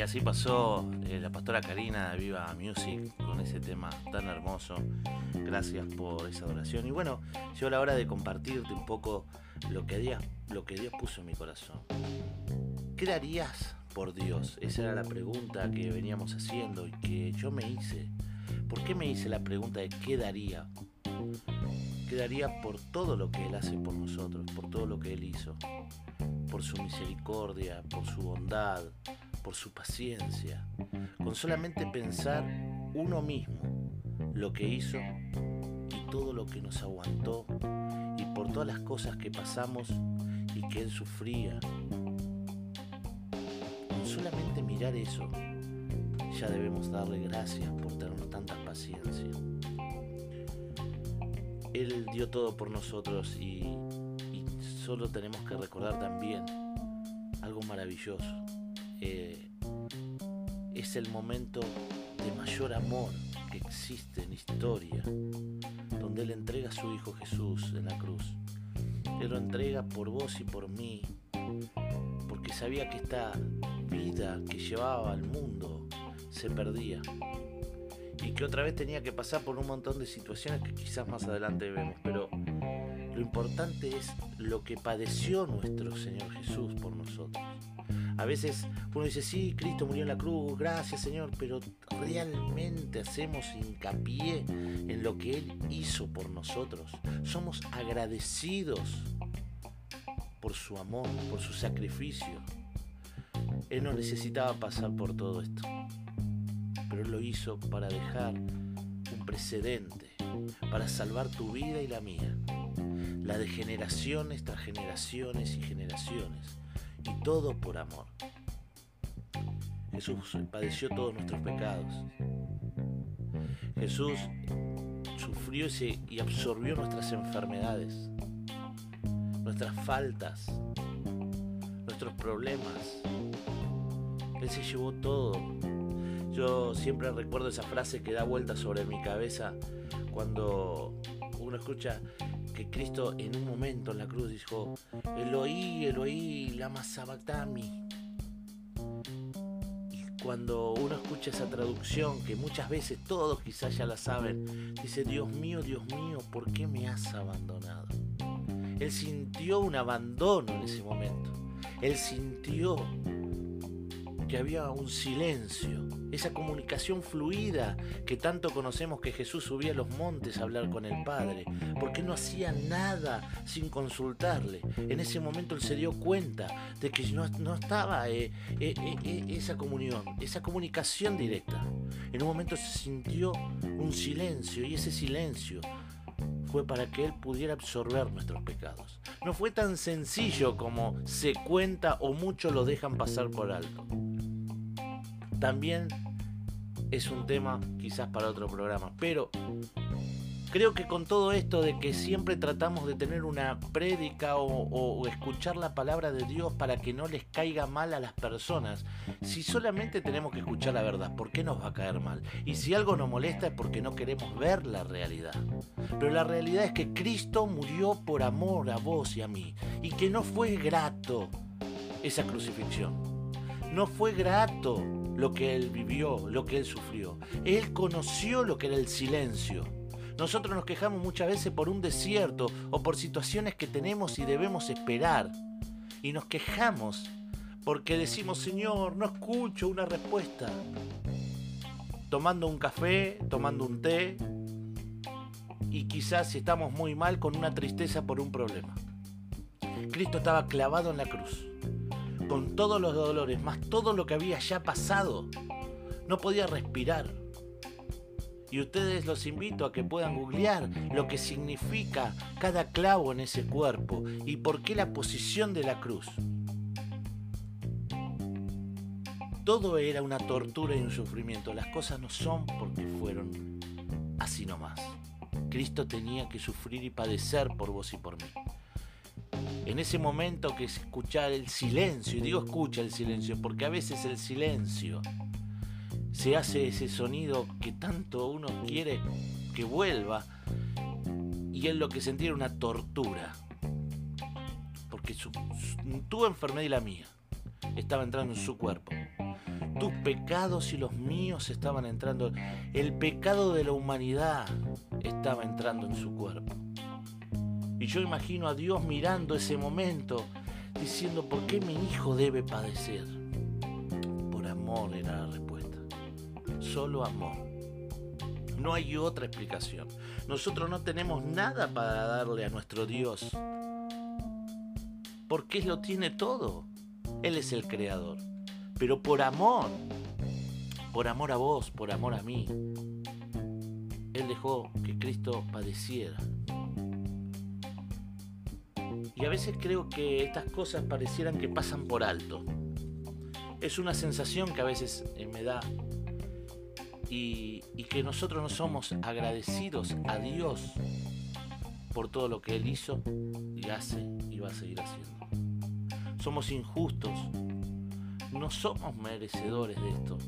Y así pasó eh, la pastora Karina de Viva Music con ese tema tan hermoso. Gracias por esa adoración. Y bueno, llegó la hora de compartirte un poco lo que Dios, lo que Dios puso en mi corazón. ¿Qué darías por Dios? Esa era la pregunta que veníamos haciendo y que yo me hice. ¿Por qué me hice la pregunta de qué daría? ¿Qué daría por todo lo que Él hace por nosotros, por todo lo que Él hizo? Por su misericordia, por su bondad, por su paciencia, con solamente pensar uno mismo lo que hizo y todo lo que nos aguantó y por todas las cosas que pasamos y que él sufría. Con solamente mirar eso, ya debemos darle gracias por tener tanta paciencia. Él dio todo por nosotros y solo tenemos que recordar también algo maravilloso eh, es el momento de mayor amor que existe en historia, donde Él entrega a su Hijo Jesús en la cruz. Él lo entrega por vos y por mí, porque sabía que esta vida que llevaba al mundo se perdía y que otra vez tenía que pasar por un montón de situaciones que quizás más adelante vemos, pero lo importante es lo que padeció nuestro Señor Jesús por nosotros. A veces uno dice, sí, Cristo murió en la cruz, gracias Señor, pero realmente hacemos hincapié en lo que Él hizo por nosotros. Somos agradecidos por su amor, por su sacrificio. Él no necesitaba pasar por todo esto, pero Él lo hizo para dejar un precedente, para salvar tu vida y la mía, la de generaciones tras generaciones y generaciones y todo por amor. Jesús padeció todos nuestros pecados. Jesús sufrió y absorbió nuestras enfermedades, nuestras faltas, nuestros problemas. Él se llevó todo. Yo siempre recuerdo esa frase que da vuelta sobre mi cabeza cuando uno escucha que Cristo en un momento en la cruz dijo, Eloí, Eloí, lama sabactami. Y cuando uno escucha esa traducción, que muchas veces todos quizás ya la saben, dice, Dios mío, Dios mío, ¿por qué me has abandonado? Él sintió un abandono en ese momento. Él sintió que había un silencio, esa comunicación fluida que tanto conocemos que Jesús subía a los montes a hablar con el Padre, porque no hacía nada sin consultarle. En ese momento él se dio cuenta de que no, estaba eh, eh, eh, esa comunión, esa comunicación directa. En un momento se sintió un silencio y ese silencio fue para que Él pudiera absorber nuestros pecados. No fue tan sencillo como se cuenta o muchos lo dejan pasar por alto también es un tema quizás para otro programa. Pero creo que con todo esto de que siempre tratamos de tener una prédica o, escuchar la palabra de Dios para que no les caiga mal a las personas, si solamente tenemos que escuchar la verdad, ¿por qué nos va a caer mal? Y si algo nos molesta es porque no queremos ver la realidad. Pero la realidad es que Cristo murió por amor a vos y a mí y que no fue grato esa crucifixión. No fue grato lo que él vivió, lo que él sufrió. Él conoció lo que era el silencio. Nosotros nos quejamos muchas veces por un desierto o por situaciones que tenemos y debemos esperar. Y nos quejamos porque decimos, Señor, no escucho una respuesta. Tomando un café, tomando un té y quizás si estamos muy mal con una tristeza por un problema. Cristo estaba clavado en la cruz con todos los dolores, más todo lo que había ya pasado. No podía respirar. Y ustedes los invito a que puedan googlear lo que significa cada clavo en ese cuerpo y por qué la posición de la cruz. Todo era una tortura y un sufrimiento. Las cosas no son porque fueron así nomás. Cristo tenía que sufrir y padecer por vos y por mí en ese momento que escuchar el silencio, y digo escucha el silencio, porque a veces el silencio se hace ese sonido que tanto uno quiere que vuelva, y él lo que sentía era una tortura, porque tu enfermedad y la mía estaba entrando en su cuerpo. tus pecados y los míos estaban entrando. El pecado de la humanidad estaba entrando en su cuerpo. Y yo imagino a Dios mirando ese momento, diciendo, ¿por qué mi hijo debe padecer? Por amor era la respuesta. Solo amor. No hay otra explicación. Nosotros no tenemos nada para darle a nuestro Dios. Porque Él lo tiene todo. Él es el creador. Pero por amor, por amor a vos, por amor a mí, Él dejó que Cristo padeciera. Y a veces creo que estas cosas parecieran que pasan por alto. Es una sensación que a veces eh, me da y, que nosotros no somos agradecidos a Dios por todo lo que Él hizo y hace y va a seguir haciendo. Somos injustos, no somos merecedores de esto.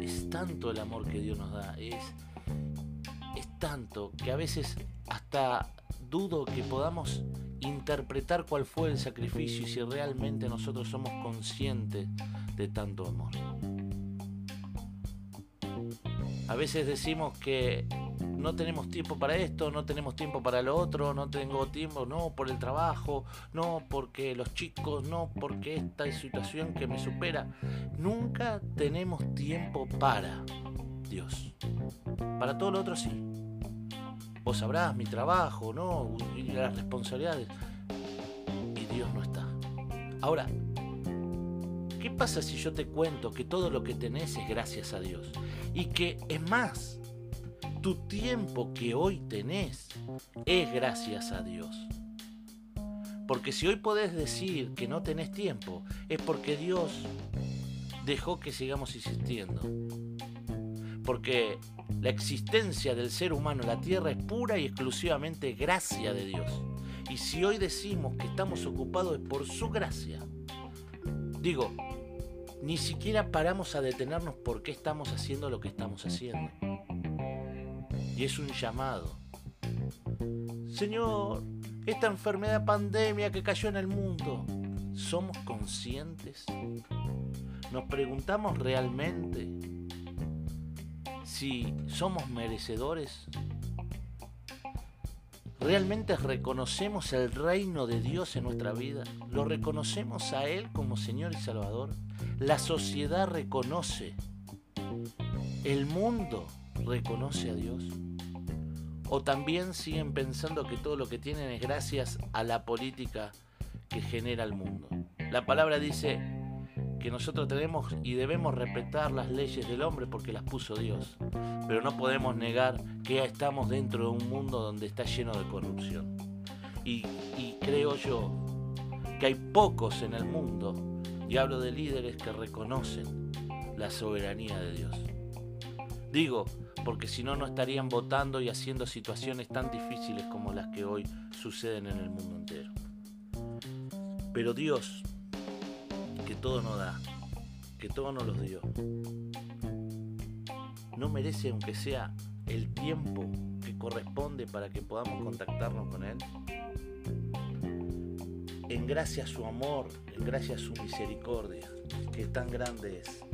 Es tanto el amor que Dios nos da, es, es tanto que a veces hasta dudo que podamos interpretar cuál fue el sacrificio y si realmente nosotros somos conscientes de tanto amor. A veces decimos que no tenemos tiempo para esto, no tenemos tiempo para lo otro, no tengo tiempo, no por el trabajo, no porque los chicos, no porque esta situación que me supera. Nunca tenemos tiempo para Dios. Para todo lo otro sí. Vos sabrás mi trabajo, ¿no? Y las responsabilidades. Y Dios no está. Ahora, ¿qué pasa si yo te cuento que todo lo que tenés es gracias a Dios? Y que es más, tu tiempo que hoy tenés es gracias a Dios. Porque si hoy podés decir que no tenés tiempo, es porque Dios dejó que sigamos existiendo. Porque la existencia del ser humano en la tierra es pura y exclusivamente gracia de Dios. Y si hoy decimos que estamos ocupados por su gracia. Digo, ni siquiera paramos a detenernos por qué estamos haciendo lo que estamos haciendo. Y es un llamado. Señor, esta enfermedad pandemia que cayó en el mundo, ¿somos conscientes? ¿Nos preguntamos realmente si somos merecedores? ¿Realmente reconocemos el reino de Dios en nuestra vida? ¿Lo reconocemos a Él como Señor y Salvador? La sociedad reconoce. El mundo reconoce a Dios. O también siguen pensando que todo lo que tienen es gracias a la política que genera el mundo. La palabra dice que nosotros tenemos y debemos respetar las leyes del hombre porque las puso Dios. Pero no podemos negar que estamos dentro de un mundo donde está lleno de corrupción. Y, y creo yo que hay pocos en el mundo, y hablo de líderes que reconocen la soberanía de Dios. Digo, porque si no, no estarían votando y haciendo situaciones tan difíciles como las que hoy suceden en el mundo entero. Pero Dios, que todo nos da, que todo nos los dio, no merece aunque sea el tiempo que corresponde para que podamos contactarnos con Él. En gracia a su amor, en gracia a su misericordia, que tan grande es.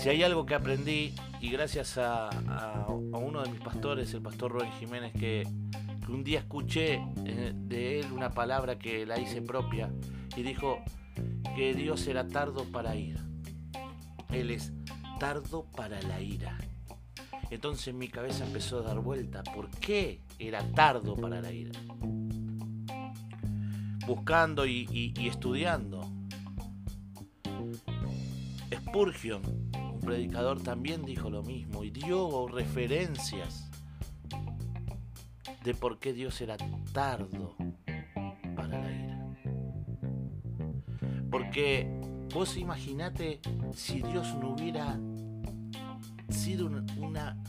Si hay algo que aprendí, y gracias a, uno de mis pastores, el pastor Rubén Jiménez, que, un día escuché eh, de él una palabra que la hice propia, y dijo que Dios era tardo para ir. Él es tardo para la ira. Entonces mi cabeza empezó a dar vuelta. ¿Por qué era tardo para la ira? Buscando y, estudiando. Spurgeon predicador también dijo lo mismo y dio referencias de por qué Dios era tardo para la ira. Porque vos imaginate si Dios no hubiera sido una,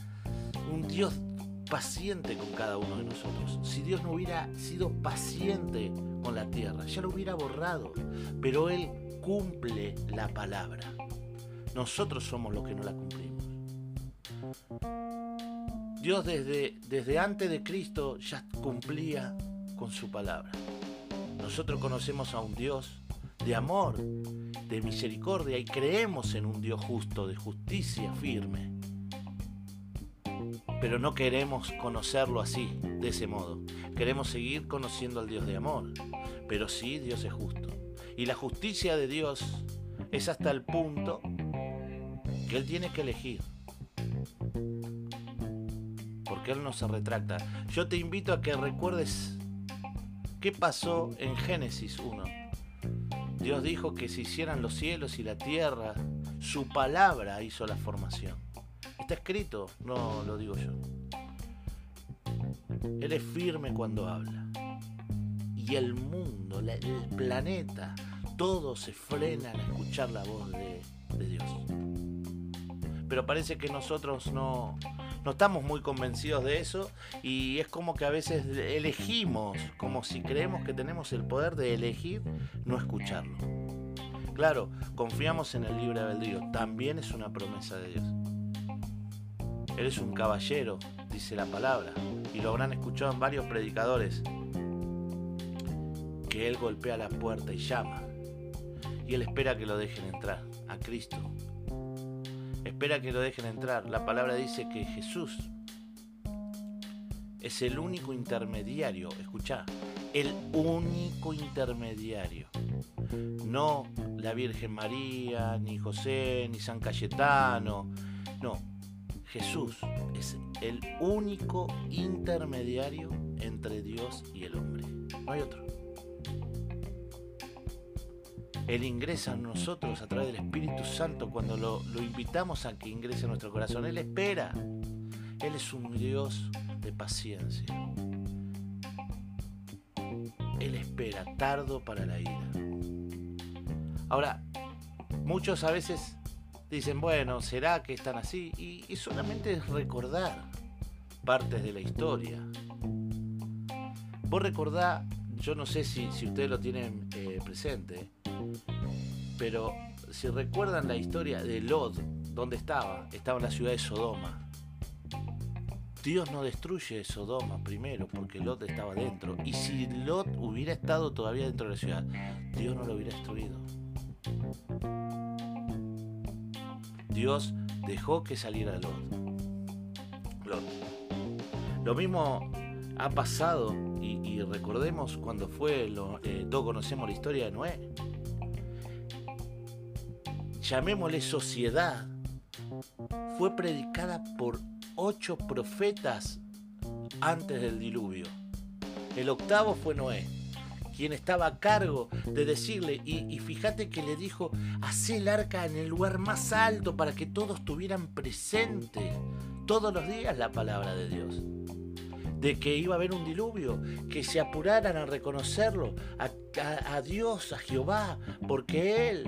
un Dios paciente con cada uno de nosotros. Si Dios no hubiera sido paciente con la tierra, ya lo hubiera borrado. Pero Él cumple la palabra. Nosotros somos los que no la cumplimos. Dios desde, desde antes de Cristo ya cumplía con su palabra. Nosotros conocemos a un Dios de amor, de misericordia y creemos en un Dios justo, de justicia firme. Pero no queremos conocerlo así, de ese modo. Queremos seguir conociendo al Dios de amor. Pero sí, Dios es justo. Y la justicia de Dios es hasta el punto que Él tiene que elegir. Porque Él no se retracta. Yo te invito a que recuerdes qué pasó en Génesis 1. Dios dijo que se hicieran los cielos y la tierra. Su palabra hizo la formación. Está escrito, no lo digo yo. Él es firme cuando habla. Y el mundo, el planeta, todos se frenan a escuchar la voz de, Dios. Pero parece que nosotros no, no estamos muy convencidos de eso y es como que a veces elegimos, como si creemos que tenemos el poder de elegir no escucharlo. Claro, confiamos en el libre albedrío, también es una promesa de Dios. Eres un caballero, dice la palabra, y lo habrán escuchado en varios predicadores, que Él golpea la puerta y llama y él espera que lo dejen entrar, a Cristo. Espera que lo dejen entrar. La palabra dice que Jesús es el único intermediario, escucha, el único intermediario. No la Virgen María, ni José, ni San Cayetano. No, Jesús es el único intermediario entre Dios y el hombre. No hay otro. Él ingresa en nosotros a través del Espíritu Santo cuando lo, invitamos a que ingrese en nuestro corazón. Él espera. Él es un Dios de paciencia. Él espera, tardo para la ira. Ahora, muchos a veces dicen, bueno, ¿será que están así? Y, solamente es recordar partes de la historia. Vos recordá, yo no sé si, si ustedes lo tienen eh, presente, pero si recuerdan la historia de Lot, ¿dónde estaba? Estaba en la ciudad de Sodoma. Dios no destruye Sodoma primero porque Lot estaba dentro. Y si Lot hubiera estado todavía dentro de la ciudad, Dios no lo hubiera destruido. Dios dejó que saliera Lot. Lot. Lo mismo ha pasado y, recordemos cuando fue, lo, eh, todos conocemos la historia de Noé llamémosle sociedad, fue predicada por ocho profetas antes del diluvio. El octavo fue Noé, quien estaba a cargo de decirle, y, fíjate que le dijo, hacé el arca en el lugar más alto para que todos tuvieran presente todos los días la palabra de Dios. De que iba a haber un diluvio, que se apuraran a reconocerlo, a Dios, a Jehová, porque Él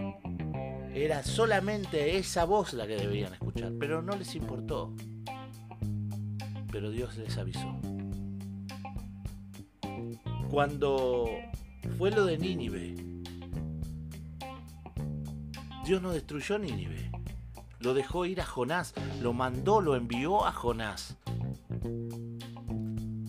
era solamente esa voz la que debían escuchar, pero no les importó. Pero Dios les avisó. Cuando fue lo de Nínive, Dios no destruyó Nínive. Lo dejó ir a Jonás, lo mandó, lo envió a Jonás.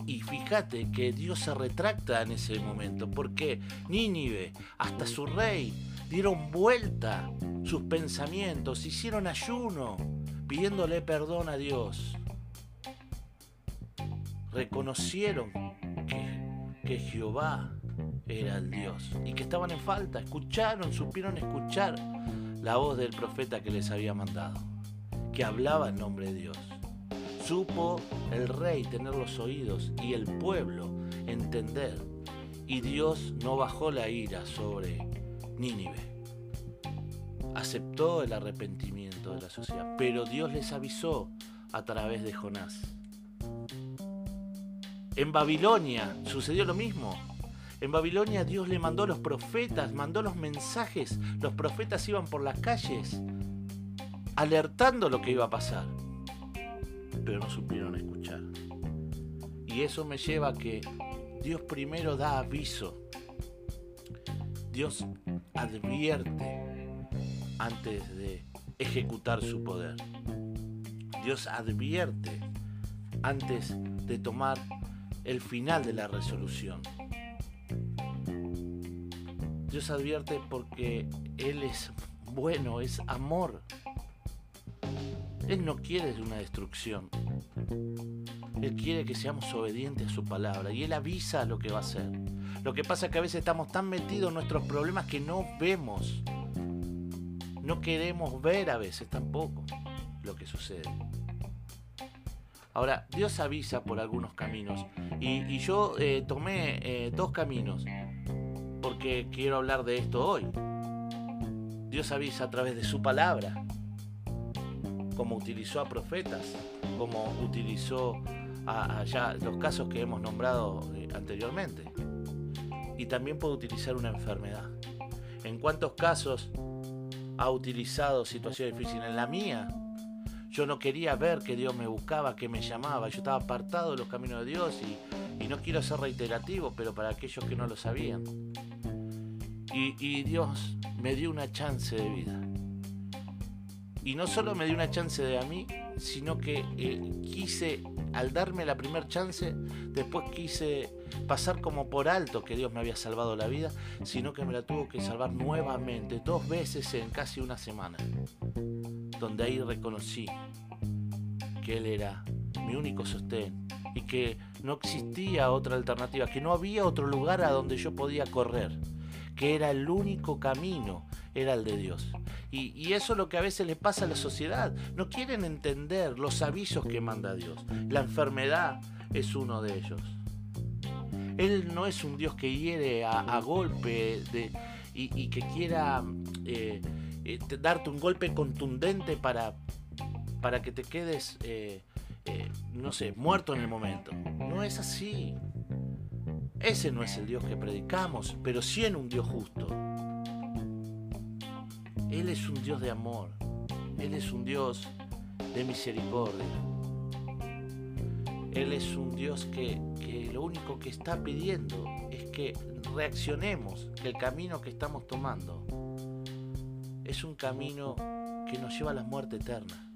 Y fíjate que Dios se retracta en ese momento, porque Nínive, hasta su rey, dieron vuelta sus pensamientos, hicieron ayuno pidiéndole perdón a Dios. Reconocieron que, Jehová era el Dios y que estaban en falta. Escucharon, supieron escuchar la voz del profeta que les había mandado, que hablaba en nombre de Dios. Supo el rey tener los oídos y el pueblo entender. Y Dios no bajó la ira sobre Nínive aceptó el arrepentimiento de la sociedad, pero Dios les avisó a través de Jonás. En Babilonia sucedió lo mismo. En Babilonia Dios le mandó los profetas, mandó los mensajes. Los profetas iban por las calles alertando lo que iba a pasar. Pero no supieron escuchar. Y eso me lleva a que Dios primero da aviso. Dios advierte antes de ejecutar su poder. Dios advierte antes de tomar el final de la resolución. Dios advierte porque Él es bueno, es amor. Él no quiere una destrucción. Él quiere que seamos obedientes a su palabra y Él avisa lo que va a hacer. Lo que pasa es que a veces estamos tan metidos en nuestros problemas que no vemos. No queremos ver a veces tampoco lo que sucede. Ahora, Dios avisa por algunos caminos y, yo eh, tomé eh, dos caminos porque quiero hablar de esto hoy. Dios avisa a través de su palabra, como utilizó a profetas, como utilizó a, los casos que hemos nombrado eh, anteriormente. Y también puede utilizar una enfermedad. ¿En cuántos casos ha utilizado situaciones difíciles? En la mía, yo no quería ver que Dios me buscaba, que me llamaba. Yo estaba apartado de los caminos de Dios y, no quiero ser reiterativo, pero para aquellos que no lo sabían. Y, Dios me dio una chance de vida. Y no solo me dio una chance de a mí, sino que eh, quise, al darme la primera chance, después quise pasar como por alto que Dios me había salvado la vida, sino que me la tuvo que salvar nuevamente, dos veces en casi una semana, donde ahí reconocí que Él era mi único sostén y que no existía otra alternativa, que no había otro lugar a donde yo podía correr que era el único camino, era el de Dios. Y, eso es lo que a veces le pasa a la sociedad. No quieren entender los avisos que manda Dios. La enfermedad es uno de ellos. Él no es un Dios que hiere a, golpe y, que quiera eh, eh, darte un golpe contundente para, para que te quedes, eh, no sé, muerto en el momento. No es así. Ese no es el Dios que predicamos, pero sí en un Dios justo. Él es un Dios de amor. Él es un Dios de misericordia. Él es un Dios que, lo único que está pidiendo es que reaccionemos, que el camino que estamos tomando es un camino que nos lleva a la muerte eterna.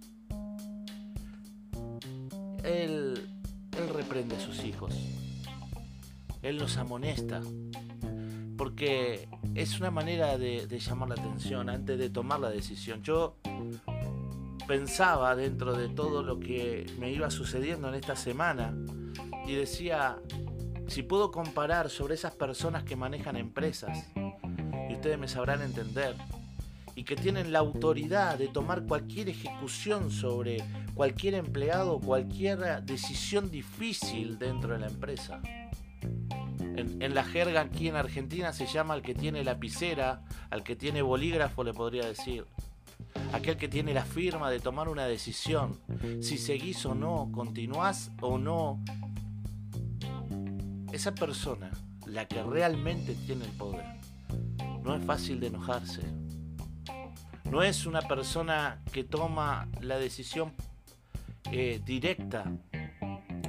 Él, él reprende a sus hijos. Él nos amonesta. Porque es una manera de, llamar la atención antes de tomar la decisión. Yo pensaba dentro de todo lo que me iba sucediendo en esta semana y decía, si puedo comparar sobre esas personas que manejan empresas, y ustedes me sabrán entender, y que tienen la autoridad de tomar cualquier ejecución sobre cualquier empleado, cualquier decisión difícil dentro de la empresa. En, la jerga aquí en Argentina se llama al que tiene lapicera, al que tiene bolígrafo le podría decir. Aquel que tiene la firma de tomar una decisión, si seguís o no, continuás o no. Esa persona, la que realmente tiene el poder, no es fácil de enojarse. No es una persona que toma la decisión eh, directa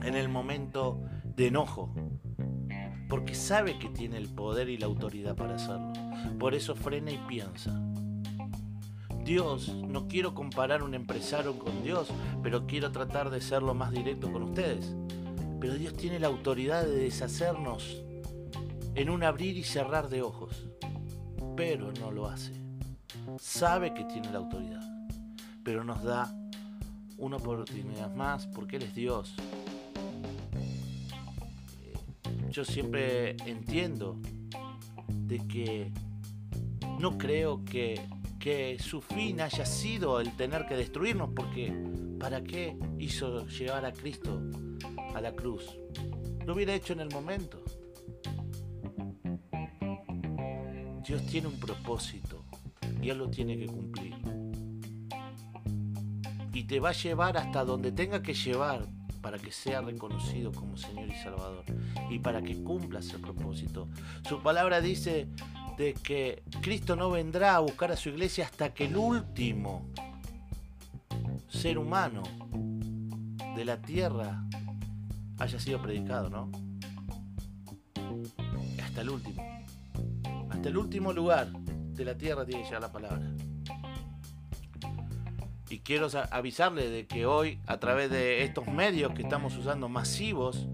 en el momento de enojo porque sabe que tiene el poder y la autoridad para hacerlo. Por eso frena y piensa. Dios, no quiero comparar un empresario con Dios, pero quiero tratar de ser lo más directo con ustedes. Pero Dios tiene la autoridad de deshacernos en un abrir y cerrar de ojos, pero no lo hace. Sabe que tiene la autoridad, pero nos da una oportunidad más porque Él es Dios yo siempre entiendo de que no creo que, que su fin haya sido el tener que destruirnos, porque ¿para qué hizo llevar a Cristo a la cruz? Lo hubiera hecho en el momento. Dios tiene un propósito y Él lo tiene que cumplir. Y te va a llevar hasta donde tenga que llevar para que sea reconocido como Señor y Salvador y para que cumpla ese propósito. Su palabra dice de que Cristo no vendrá a buscar a su iglesia hasta que el último ser humano de la tierra haya sido predicado, ¿no? Hasta el último. Hasta el último lugar de la tierra tiene que llegar la palabra. Y quiero avisarle de que hoy, a través de estos medios que estamos usando masivos,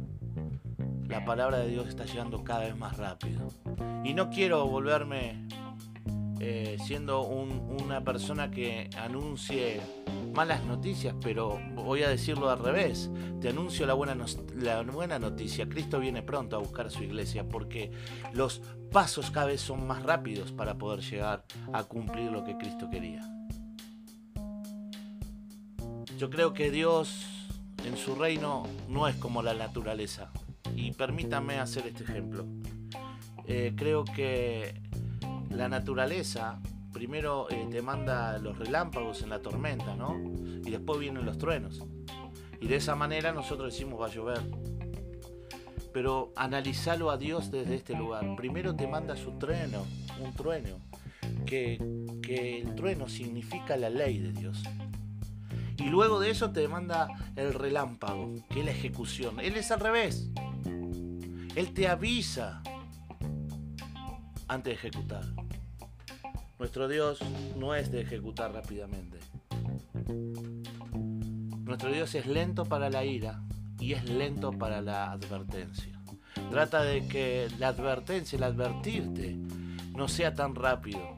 la palabra de Dios está llegando cada vez más rápido. Y no quiero volverme eh, siendo una persona que anuncie malas noticias, pero voy a decirlo al revés. Te anuncio la buena, la buena noticia. Cristo viene pronto a buscar a su iglesia porque los pasos cada vez son más rápidos para poder llegar a cumplir lo que Cristo quería. Yo creo que Dios en su reino no es como la naturaleza. Y permítanme hacer este ejemplo. Eh, creo que la naturaleza primero eh, te manda los relámpagos en la tormenta, ¿no? Y después vienen los truenos. Y de esa manera nosotros decimos va a llover. Pero analizalo a Dios desde este lugar. Primero te manda su trueno, un trueno, que, que el trueno significa la ley de Dios. Y luego de eso te manda el relámpago, que es la ejecución. Él es al revés. Él te avisa antes de ejecutar. Nuestro Dios no es de ejecutar rápidamente. Nuestro Dios es lento para la ira y es lento para la advertencia. Trata de que la advertencia, el advertirte, no sea tan rápido.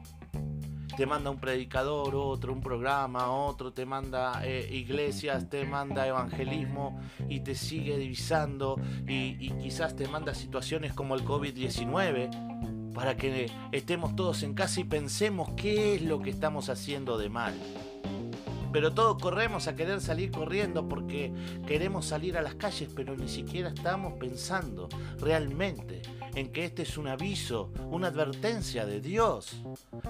Te manda un predicador, otro, un programa, otro, te manda eh, iglesias, te manda evangelismo y te sigue divisando y, y quizás te manda situaciones como el COVID-19 para que estemos todos en casa y pensemos qué es lo que estamos haciendo de mal. Pero todos corremos a querer salir corriendo porque queremos salir a las calles, pero ni siquiera estamos pensando realmente en que este es un aviso, una advertencia de Dios,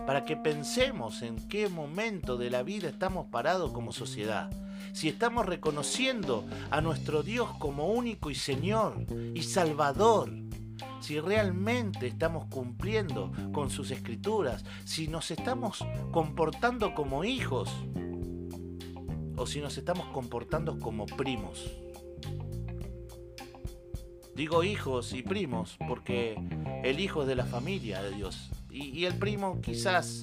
para que pensemos en qué momento de la vida estamos parados como sociedad. Si estamos reconociendo a nuestro Dios como único y Señor y Salvador, si realmente estamos cumpliendo con sus escrituras, si nos estamos comportando como hijos o si nos estamos comportando como primos. Digo hijos y primos porque el hijo es de la familia de Dios y, el primo quizás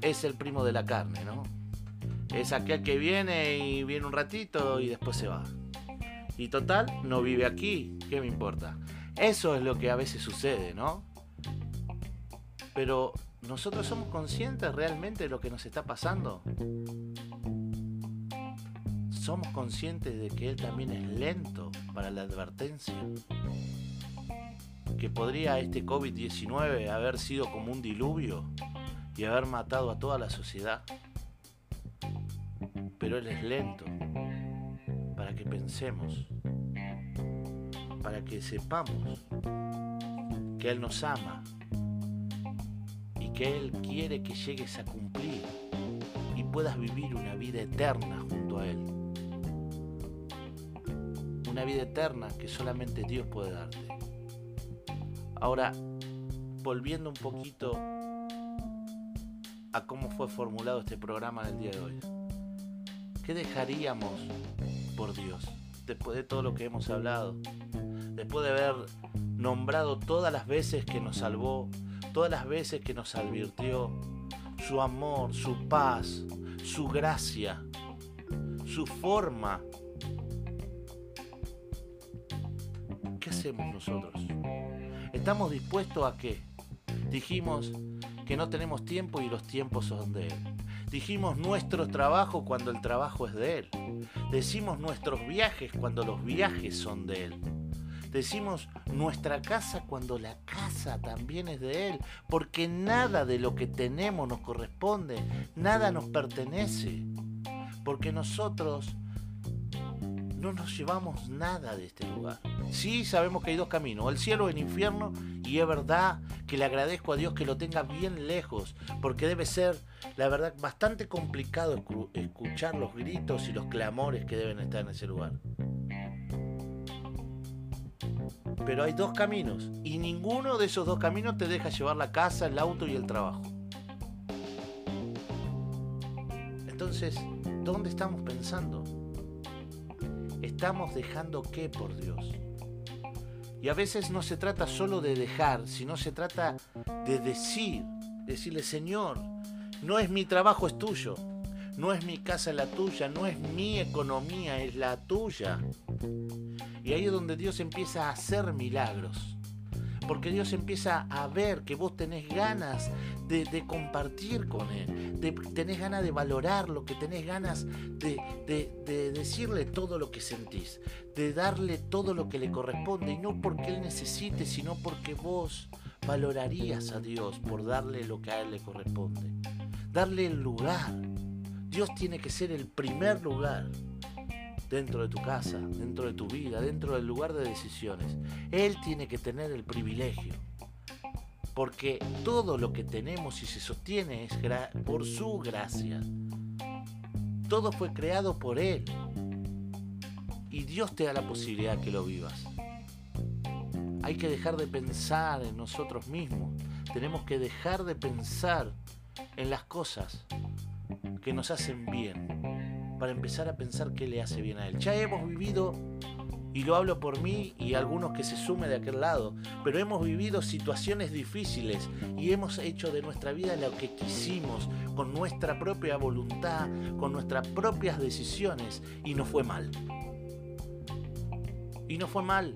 es el primo de la carne, ¿no? Es aquel que viene y viene un ratito y después se va. Y total, no vive aquí, ¿qué me importa? Eso es lo que a veces sucede, ¿no? Pero nosotros somos conscientes realmente de lo que nos está pasando. Somos conscientes de que Él también es lento para la advertencia. Que podría este COVID-19 haber sido como un diluvio y haber matado a toda la sociedad. Pero Él es lento para que pensemos para que sepamos que Él nos ama y que Él quiere que llegues a cumplir y puedas vivir una vida eterna junto a Él. Una vida eterna que solamente Dios puede darte. Ahora, volviendo un poquito a cómo fue formulado este programa del día de hoy. ¿Qué dejaríamos por Dios después de todo lo que hemos hablado? después de haber nombrado todas las veces que nos salvó, todas las veces que nos advirtió, su amor, su paz, su gracia, su forma. Hacemos nosotros? ¿Estamos dispuestos a qué? Dijimos que no tenemos tiempo y los tiempos son de Él. Dijimos nuestro trabajo cuando el trabajo es de Él. Decimos nuestros viajes cuando los viajes son de Él. Decimos nuestra casa cuando la casa también es de Él, porque nada de lo que tenemos nos corresponde, nada nos pertenece, porque nosotros no nos llevamos nada de este lugar. Sí sabemos que hay dos caminos, el cielo o el infierno, y es verdad que le agradezco a Dios que lo tenga bien lejos, porque debe ser, la verdad, bastante complicado escuchar los gritos y los clamores que deben estar en ese lugar. Pero hay dos caminos y ninguno de esos dos caminos te deja llevar la casa, el auto y el trabajo. Entonces, ¿dónde estamos pensando? ¿Estamos dejando qué por Dios? Y a veces no se trata solo de dejar, sino se trata de decir, decirle, Señor, no es mi trabajo, es tuyo. No es mi casa la tuya, no es mi economía, es la tuya. Y ahí es donde Dios empieza a hacer milagros. Porque Dios empieza a ver que vos tenés ganas de, compartir con Él, de, tenés ganas de valorarlo, que tenés ganas de, de, decirle todo lo que sentís, de darle todo lo que le corresponde, y no porque Él necesite, sino porque vos valorarías a Dios por darle lo que a Él le corresponde. Darle el lugar. Dios tiene que ser el primer lugar dentro de tu casa, dentro de tu vida, dentro del lugar de decisiones. Él tiene que tener el privilegio. Porque todo lo que tenemos y se sostiene es por su gracia. Todo fue creado por Él. Y Dios te da la posibilidad que lo vivas. Hay que dejar de pensar en nosotros mismos. Tenemos que dejar de pensar en las cosas que nos hacen bien para empezar a pensar qué le hace bien a él. Ya hemos vivido, y lo hablo por mí y algunos que se sumen de aquel lado, pero hemos vivido situaciones difíciles y hemos hecho de nuestra vida lo que quisimos, con nuestra propia voluntad, con nuestras propias decisiones, y no fue mal. Y no fue mal.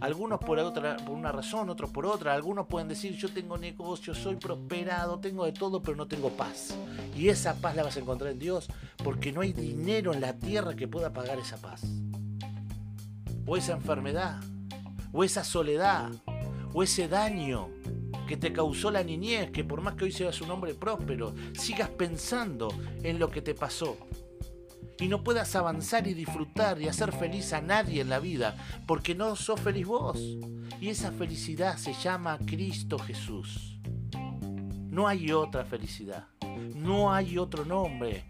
Algunos por, otra, por una razón, otros por otra. Algunos pueden decir, yo tengo negocio, soy prosperado, tengo de todo, pero no tengo paz. Y esa paz la vas a encontrar en Dios porque no hay dinero en la tierra que pueda pagar esa paz. O esa enfermedad, o esa soledad, o ese daño que te causó la niñez, que por más que hoy seas un hombre próspero, sigas pensando en lo que te pasó y no puedas avanzar y disfrutar y hacer feliz a nadie en la vida porque no sos feliz vos. Y esa felicidad se llama Cristo Jesús. No hay otra felicidad. No hay otro nombre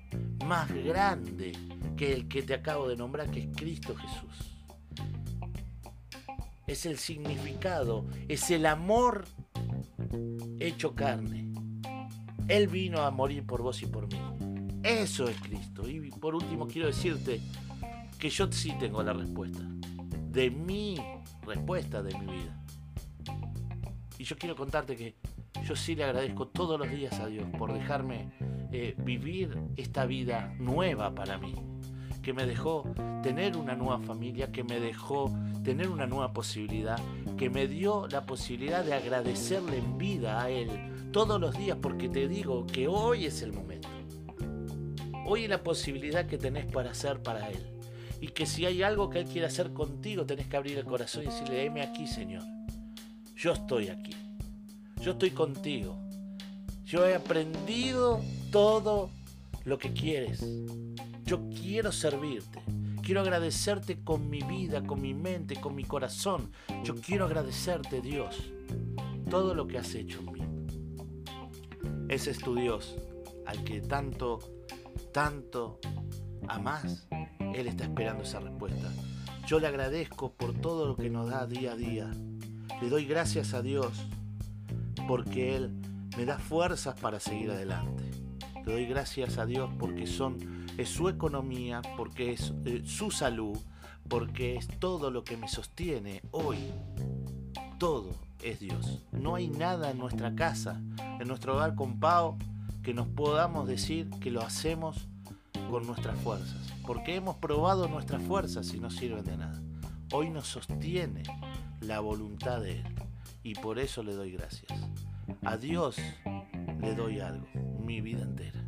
más grande que el que te acabo de nombrar, que es Cristo Jesús. Es el significado, es el amor hecho carne. Él vino a morir por vos y por mí. Eso es Cristo. Y por último quiero decirte que yo sí tengo la respuesta. De mi respuesta de mi vida. Y yo quiero contarte que yo sí le agradezco todos los días a Dios por dejarme eh, vivir esta vida nueva para mí. Que me dejó tener una nueva familia, que me dejó tener una nueva posibilidad, que me dio la posibilidad de agradecerle en vida a Él todos los días porque te digo que hoy es el momento. Hoy la posibilidad que tenés para hacer para Él. Y que si hay algo que Él quiere hacer contigo, tenés que abrir el corazón y decirle, heme aquí, Señor. Yo estoy aquí. Yo estoy contigo. Yo he aprendido todo lo que quieres. Yo quiero servirte. Quiero agradecerte con mi vida, con mi mente, con mi corazón. Yo quiero agradecerte, Dios, todo lo que has hecho en mí. Ese es tu Dios, al que tanto tanto más, Él está esperando esa respuesta. Yo le agradezco por todo lo que nos da día a día. Le doy gracias a Dios porque Él me da fuerzas para seguir adelante. Le doy gracias a Dios porque son, es su economía, porque es eh, su salud, porque es todo lo que me sostiene hoy. Todo es Dios. No hay nada en nuestra casa, en nuestro hogar con Pau, que nos podamos decir que lo hacemos con nuestras fuerzas, porque hemos probado nuestras fuerzas y no sirven de nada. Hoy nos sostiene la voluntad de Él y por eso le doy gracias. A Dios le doy algo, mi vida entera.